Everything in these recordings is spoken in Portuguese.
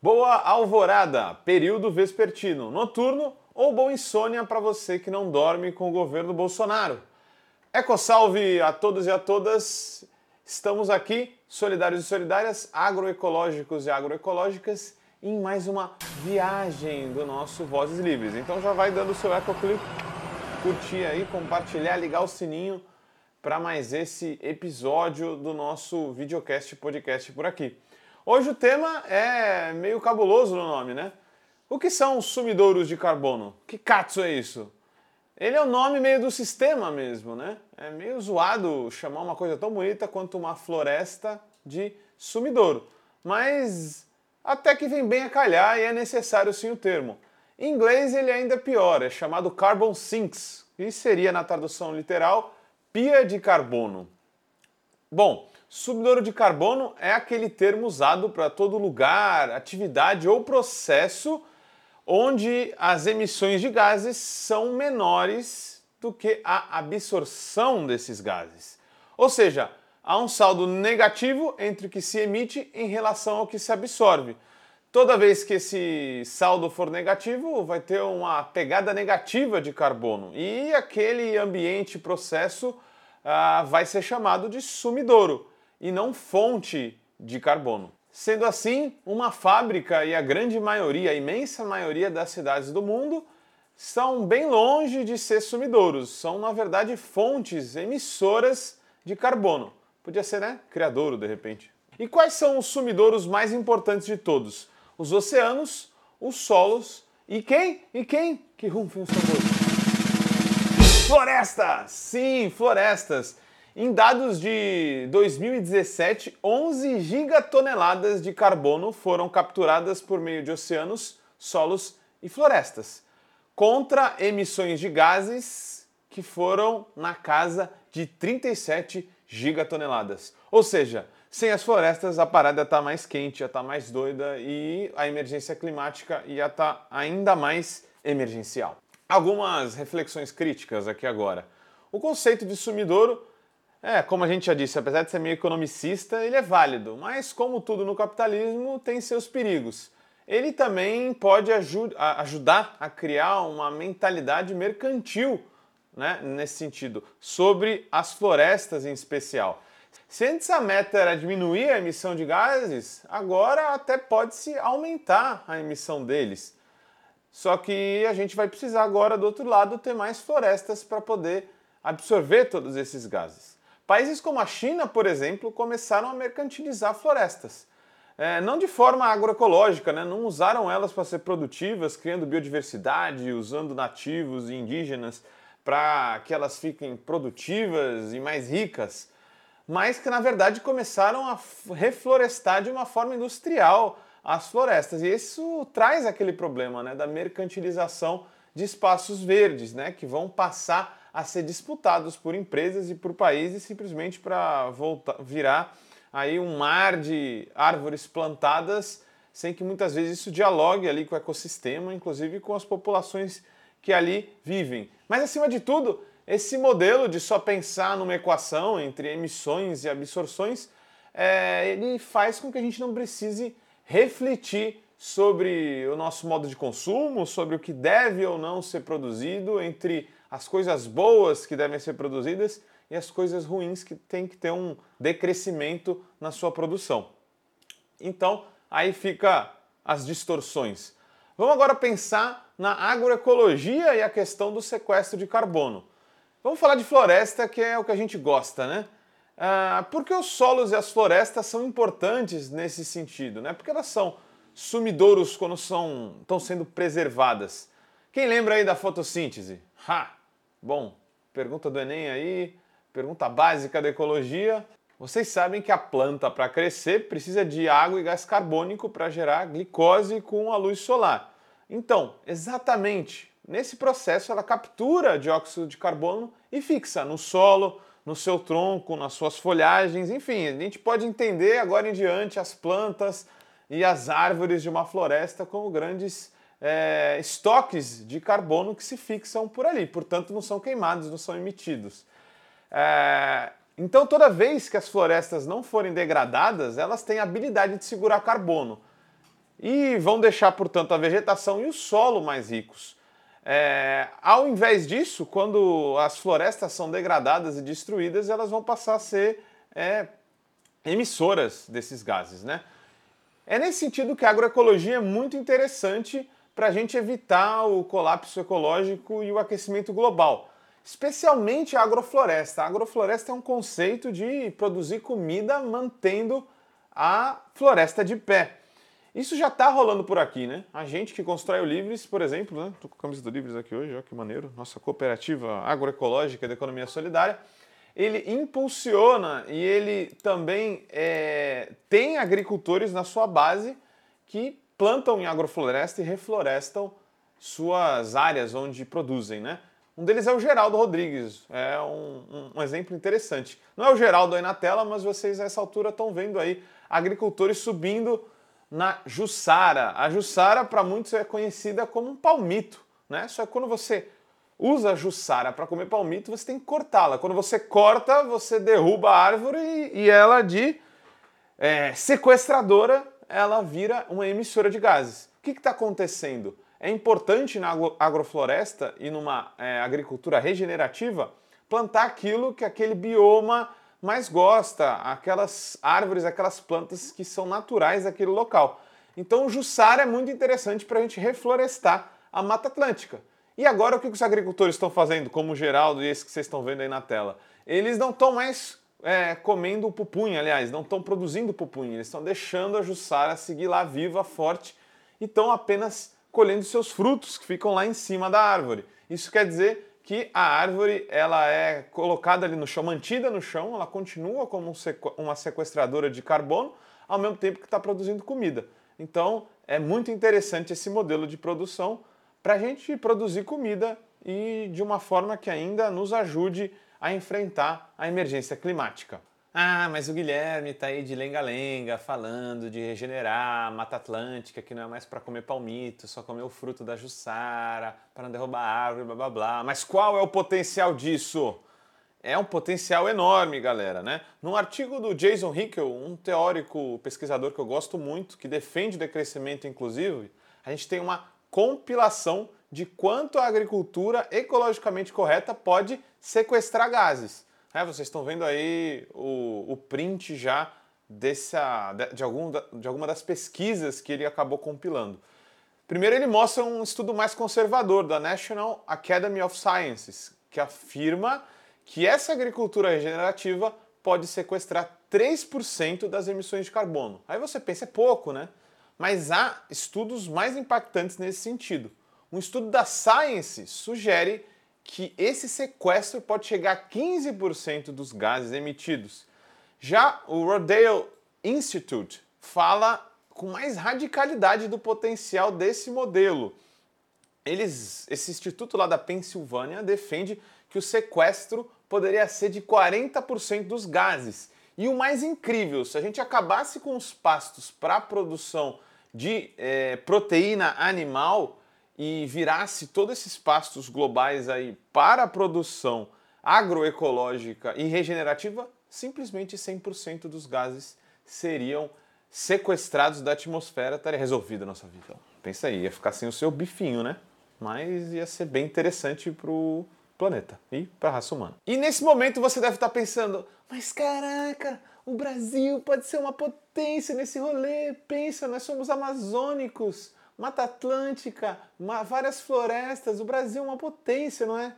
Boa alvorada, período vespertino, noturno ou boa insônia para você que não dorme com o governo Bolsonaro. Eco salve a todos e a todas. Estamos aqui, solidários e solidárias, agroecológicos e agroecológicas, em mais uma viagem do nosso Vozes Livres. Então já vai dando o seu ecoclip, curtir aí, compartilhar, ligar o sininho para mais esse episódio do nosso videocast podcast por aqui. Hoje o tema é meio cabuloso no nome, né? O que são os sumidouros de carbono? Que katsu é isso? Ele é o nome meio do sistema mesmo, né? É meio zoado chamar uma coisa tão bonita quanto uma floresta de sumidouro. Mas até que vem bem a calhar e é necessário sim o termo. Em inglês ele é ainda pior, é chamado carbon sinks, e seria na tradução literal pia de carbono. Bom, Sumidouro de carbono é aquele termo usado para todo lugar, atividade ou processo onde as emissões de gases são menores do que a absorção desses gases. Ou seja, há um saldo negativo entre o que se emite em relação ao que se absorve. Toda vez que esse saldo for negativo, vai ter uma pegada negativa de carbono e aquele ambiente, processo, ah, vai ser chamado de sumidouro e não fonte de carbono. Sendo assim, uma fábrica e a grande maioria, a imensa maioria das cidades do mundo estão bem longe de ser sumidouros, são na verdade fontes emissoras de carbono. Podia ser, né? Criadouro de repente. E quais são os sumidouros mais importantes de todos? Os oceanos, os solos e quem? E quem? Que rufem os tambores. Florestas! Sim, florestas. Em dados de 2017, 11 gigatoneladas de carbono foram capturadas por meio de oceanos, solos e florestas, contra emissões de gases que foram na casa de 37 gigatoneladas. Ou seja, sem as florestas a parada está mais quente, ia estar tá mais doida e a emergência climática ia estar tá ainda mais emergencial. Algumas reflexões críticas aqui agora. O conceito de sumidouro é, como a gente já disse, apesar de ser meio economicista, ele é válido, mas como tudo no capitalismo, tem seus perigos. Ele também pode aju ajudar a criar uma mentalidade mercantil, né, nesse sentido, sobre as florestas em especial. Se antes a meta era diminuir a emissão de gases, agora até pode-se aumentar a emissão deles. Só que a gente vai precisar agora, do outro lado, ter mais florestas para poder absorver todos esses gases. Países como a China, por exemplo, começaram a mercantilizar florestas. É, não de forma agroecológica, né? não usaram elas para ser produtivas, criando biodiversidade, usando nativos e indígenas para que elas fiquem produtivas e mais ricas, mas que na verdade começaram a reflorestar de uma forma industrial as florestas. E isso traz aquele problema né, da mercantilização de espaços verdes, né, que vão passar a ser disputados por empresas e por países simplesmente para virar aí um mar de árvores plantadas sem que muitas vezes isso dialogue ali com o ecossistema, inclusive com as populações que ali vivem. Mas acima de tudo, esse modelo de só pensar numa equação entre emissões e absorções, é, ele faz com que a gente não precise refletir sobre o nosso modo de consumo, sobre o que deve ou não ser produzido entre as coisas boas que devem ser produzidas e as coisas ruins que tem que ter um decrescimento na sua produção. Então, aí fica as distorções. Vamos agora pensar na agroecologia e a questão do sequestro de carbono. Vamos falar de floresta, que é o que a gente gosta, né? Ah, porque os solos e as florestas são importantes nesse sentido, né? Porque elas são sumidouros quando são, estão sendo preservadas. Quem lembra aí da fotossíntese? Ha! Bom, pergunta do Enem aí, pergunta básica da ecologia. Vocês sabem que a planta, para crescer, precisa de água e gás carbônico para gerar glicose com a luz solar. Então, exatamente nesse processo, ela captura dióxido de carbono e fixa no solo, no seu tronco, nas suas folhagens, enfim, a gente pode entender agora em diante as plantas e as árvores de uma floresta como grandes é, estoques de carbono que se fixam por ali, portanto não são queimados, não são emitidos. É, então, toda vez que as florestas não forem degradadas, elas têm a habilidade de segurar carbono. e vão deixar, portanto, a vegetação e o solo mais ricos. É, ao invés disso, quando as florestas são degradadas e destruídas, elas vão passar a ser é, emissoras desses gases. Né? É nesse sentido que a agroecologia é muito interessante para a gente evitar o colapso ecológico e o aquecimento global, especialmente a agrofloresta. A agrofloresta é um conceito de produzir comida mantendo a floresta de pé. Isso já está rolando por aqui, né? A gente que constrói o Livres, por exemplo, né? Tô com a camisa do Livres aqui hoje, ó, que maneiro. Nossa cooperativa agroecológica de economia solidária. Ele impulsiona e ele também é, tem agricultores na sua base que plantam em agrofloresta e reflorestam suas áreas onde produzem, né? Um deles é o Geraldo Rodrigues, é um, um, exemplo interessante. Não é o Geraldo aí na tela, mas vocês nessa altura estão vendo aí agricultores subindo na Jussara. A Jussara, para muitos, é conhecida como um palmito, né? Só que quando você usa a Jussara para comer palmito, você tem que cortá-la. Quando você corta, você derruba a árvore e, e ela de é, sequestradora, ela vira uma emissora de gases. O que está acontecendo? É importante na agrofloresta e numa é, agricultura regenerativa plantar aquilo que aquele bioma mais gosta, aquelas árvores, aquelas plantas que são naturais daquele local. Então o Jussara é muito interessante para a gente reflorestar a Mata Atlântica. E agora o que os agricultores estão fazendo, como o Geraldo e esse que vocês estão vendo aí na tela? Eles não estão mais é, comendo pupunha, aliás, não estão produzindo pupunha, eles estão deixando a Jussara seguir lá viva, forte, e estão apenas colhendo seus frutos que ficam lá em cima da árvore. Isso quer dizer que a árvore ela é colocada ali no chão, mantida no chão, ela continua como uma sequestradora de carbono, ao mesmo tempo que está produzindo comida. Então é muito interessante esse modelo de produção para a gente produzir comida e de uma forma que ainda nos ajude a enfrentar a emergência climática. Ah, mas o Guilherme tá aí de lenga-lenga falando de regenerar a Mata Atlântica, que não é mais para comer palmito, só comer o fruto da jussara, para não derrubar a árvore, blá blá blá. Mas qual é o potencial disso? É um potencial enorme, galera, né? Num artigo do Jason Hickel, um teórico pesquisador que eu gosto muito, que defende o decrescimento inclusive, a gente tem uma compilação de quanto a agricultura ecologicamente correta pode sequestrar gases. É, vocês estão vendo aí o, o print já dessa, de, algum, de alguma das pesquisas que ele acabou compilando. Primeiro, ele mostra um estudo mais conservador da National Academy of Sciences, que afirma que essa agricultura regenerativa pode sequestrar 3% das emissões de carbono. Aí você pensa, é pouco, né? Mas há estudos mais impactantes nesse sentido. Um estudo da Science sugere que esse sequestro pode chegar a 15% dos gases emitidos. Já o Rodale Institute fala com mais radicalidade do potencial desse modelo. Eles, esse instituto lá da Pensilvânia defende que o sequestro poderia ser de 40% dos gases. E o mais incrível, se a gente acabasse com os pastos para a produção de é, proteína animal, e virasse todos esses pastos globais aí para a produção agroecológica e regenerativa, simplesmente 100% dos gases seriam sequestrados da atmosfera, estaria resolvida a nossa vida. Pensa aí, ia ficar sem o seu bifinho, né? Mas ia ser bem interessante para o planeta e para a raça humana. E nesse momento você deve estar pensando, mas caraca, o Brasil pode ser uma potência nesse rolê. Pensa, nós somos amazônicos. Mata Atlântica, várias florestas, o Brasil é uma potência, não é?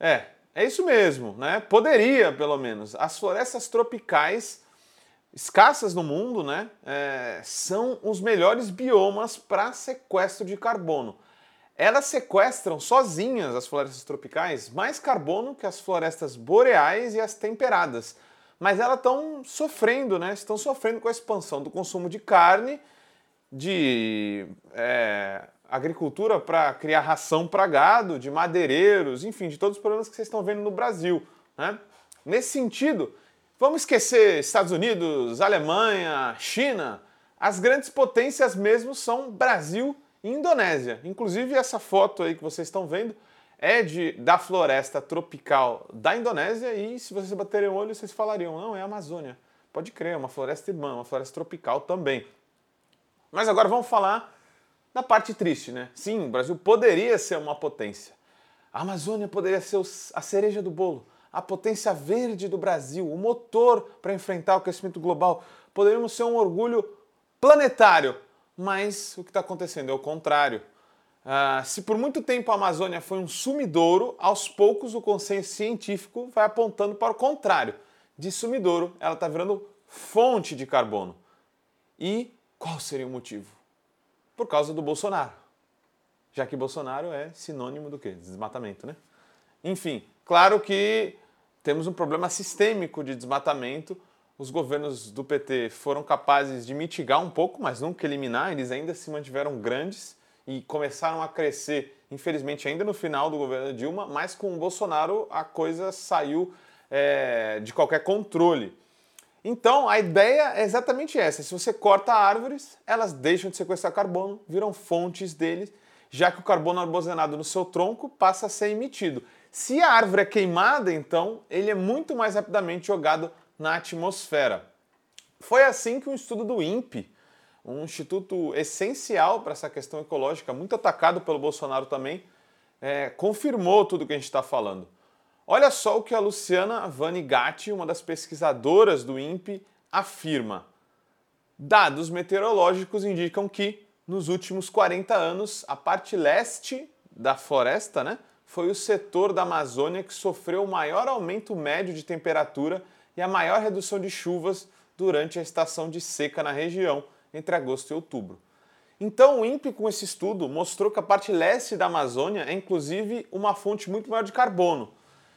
É, é isso mesmo, né? Poderia, pelo menos. As florestas tropicais, escassas no mundo, né? É, são os melhores biomas para sequestro de carbono. Elas sequestram sozinhas, as florestas tropicais, mais carbono que as florestas boreais e as temperadas. Mas elas estão sofrendo, né? Estão sofrendo com a expansão do consumo de carne de é, agricultura para criar ração para gado, de madeireiros, enfim, de todos os problemas que vocês estão vendo no Brasil. Né? Nesse sentido, vamos esquecer Estados Unidos, Alemanha, China. As grandes potências mesmo são Brasil e Indonésia. Inclusive essa foto aí que vocês estão vendo é de, da floresta tropical da Indonésia e se vocês baterem o olho vocês falariam, não, é a Amazônia. Pode crer, é uma floresta irmã, uma floresta tropical também. Mas agora vamos falar da parte triste, né? Sim, o Brasil poderia ser uma potência. A Amazônia poderia ser a cereja do bolo, a potência verde do Brasil, o motor para enfrentar o aquecimento global. Poderíamos ser um orgulho planetário. Mas o que está acontecendo é o contrário. Uh, se por muito tempo a Amazônia foi um sumidouro, aos poucos o consenso científico vai apontando para o contrário. De sumidouro, ela está virando fonte de carbono. E qual seria o motivo? Por causa do Bolsonaro. Já que Bolsonaro é sinônimo do quê? Desmatamento, né? Enfim, claro que temos um problema sistêmico de desmatamento. Os governos do PT foram capazes de mitigar um pouco, mas nunca eliminar, eles ainda se mantiveram grandes e começaram a crescer, infelizmente, ainda no final do governo Dilma, mas com o Bolsonaro a coisa saiu é, de qualquer controle. Então, a ideia é exatamente essa: se você corta árvores, elas deixam de sequestrar carbono, viram fontes deles, já que o carbono armazenado no seu tronco passa a ser emitido. Se a árvore é queimada, então, ele é muito mais rapidamente jogado na atmosfera. Foi assim que um estudo do INPE, um instituto essencial para essa questão ecológica, muito atacado pelo Bolsonaro também, é, confirmou tudo que a gente está falando. Olha só o que a Luciana Vanigatti, uma das pesquisadoras do INPE, afirma. Dados meteorológicos indicam que, nos últimos 40 anos, a parte leste da floresta né, foi o setor da Amazônia que sofreu o maior aumento médio de temperatura e a maior redução de chuvas durante a estação de seca na região, entre agosto e outubro. Então, o INPE, com esse estudo, mostrou que a parte leste da Amazônia é inclusive uma fonte muito maior de carbono.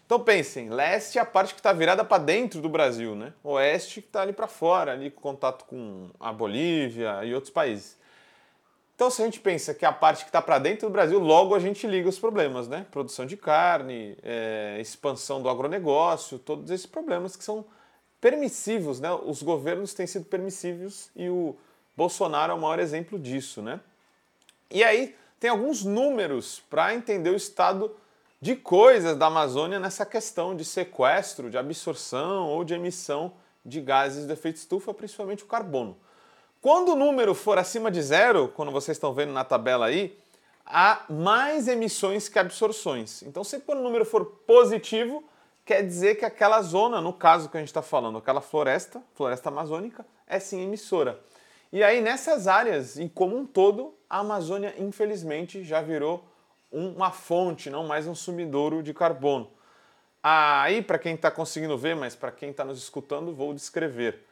Então pensem, leste é a parte que está virada para dentro do Brasil, né? Oeste que está ali para fora, ali com contato com a Bolívia e outros países. Então, se a gente pensa que a parte que está para dentro do Brasil, logo a gente liga os problemas, né? Produção de carne, é, expansão do agronegócio, todos esses problemas que são permissivos, né? Os governos têm sido permissivos e o Bolsonaro é o maior exemplo disso, né? E aí tem alguns números para entender o estado de coisas da Amazônia nessa questão de sequestro, de absorção ou de emissão de gases de efeito estufa, principalmente o carbono. Quando o número for acima de zero, quando vocês estão vendo na tabela aí, há mais emissões que absorções. Então, sempre quando o número for positivo, quer dizer que aquela zona, no caso que a gente está falando, aquela floresta, floresta amazônica, é sim emissora. E aí, nessas áreas, em como um todo, a Amazônia, infelizmente, já virou uma fonte, não mais um sumidouro de carbono. Aí, para quem está conseguindo ver, mas para quem está nos escutando, vou descrever.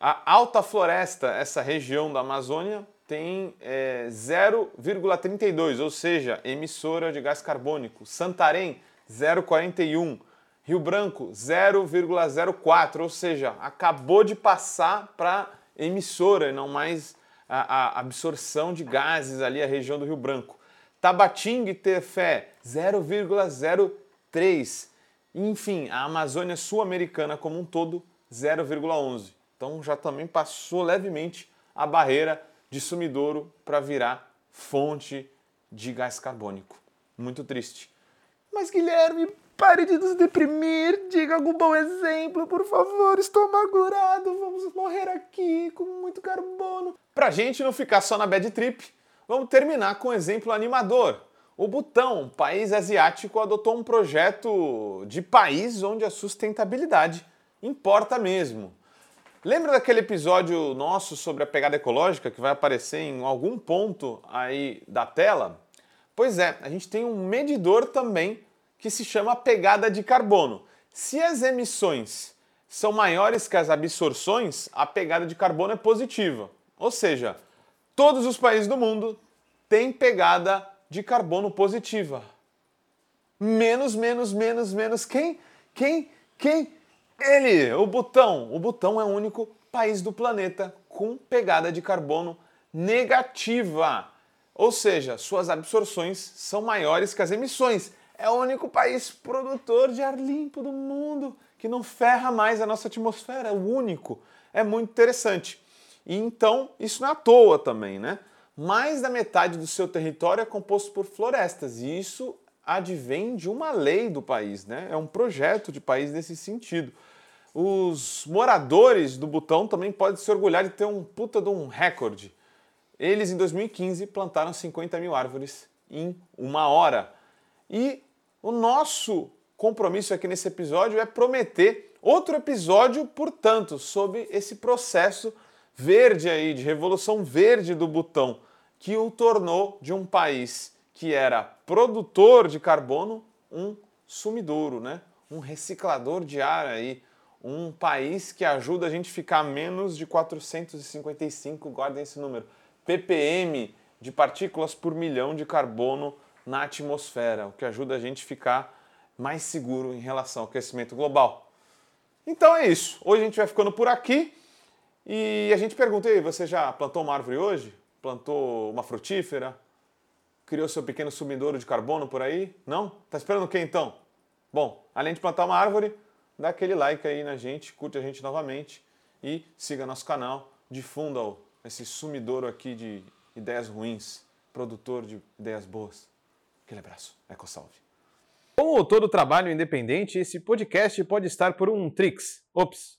A Alta Floresta, essa região da Amazônia, tem é, 0,32, ou seja, emissora de gás carbônico. Santarém, 0,41. Rio Branco, 0,04, ou seja, acabou de passar para emissora não mais a, a, absorção de gases ali, a região do Rio Branco. Tabatinga Tefé, 0,03. Enfim, a Amazônia Sul-Americana como um todo, 0,11. Então já também passou levemente a barreira de sumidouro para virar fonte de gás carbônico. Muito triste. Mas Guilherme, pare de nos deprimir, diga algum bom exemplo, por favor, estou amargurado, vamos morrer aqui com muito carbono. Pra gente não ficar só na bad trip, vamos terminar com um exemplo animador. O Butão, país asiático, adotou um projeto de país onde a sustentabilidade importa mesmo. Lembra daquele episódio nosso sobre a pegada ecológica que vai aparecer em algum ponto aí da tela? Pois é, a gente tem um medidor também que se chama pegada de carbono. Se as emissões são maiores que as absorções, a pegada de carbono é positiva. Ou seja, todos os países do mundo têm pegada de carbono positiva. Menos, menos, menos, menos quem? Quem? Quem? Ele, o Butão. O Butão é o único país do planeta com pegada de carbono negativa. Ou seja, suas absorções são maiores que as emissões. É o único país produtor de ar limpo do mundo que não ferra mais a nossa atmosfera. É o único. É muito interessante. E então, isso não é à toa também, né? Mais da metade do seu território é composto por florestas, e isso advém de uma lei do país, né? É um projeto de país nesse sentido. Os moradores do Butão também podem se orgulhar de ter um puta de um recorde. Eles, em 2015, plantaram 50 mil árvores em uma hora. E o nosso compromisso aqui nesse episódio é prometer outro episódio, portanto, sobre esse processo verde aí, de revolução verde do botão, que o tornou de um país que era produtor de carbono um sumidouro, né? um reciclador de ar aí, um país que ajuda a gente ficar menos de 455, guardem esse número, ppm de partículas por milhão de carbono na atmosfera, o que ajuda a gente ficar mais seguro em relação ao aquecimento global. Então é isso. Hoje a gente vai ficando por aqui e a gente pergunta aí, você já plantou uma árvore hoje? Plantou uma frutífera? Criou seu pequeno sumidouro de carbono por aí? Não? Tá esperando o que então? Bom, além de plantar uma árvore, dá aquele like aí na gente, curte a gente novamente e siga nosso canal, difunda esse sumidouro aqui de ideias ruins, produtor de ideias boas. Aquele abraço, EcoSalve. Como todo trabalho independente, esse podcast pode estar por um Trix, ops,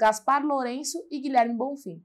Gaspar Lourenço e Guilherme Bonfim.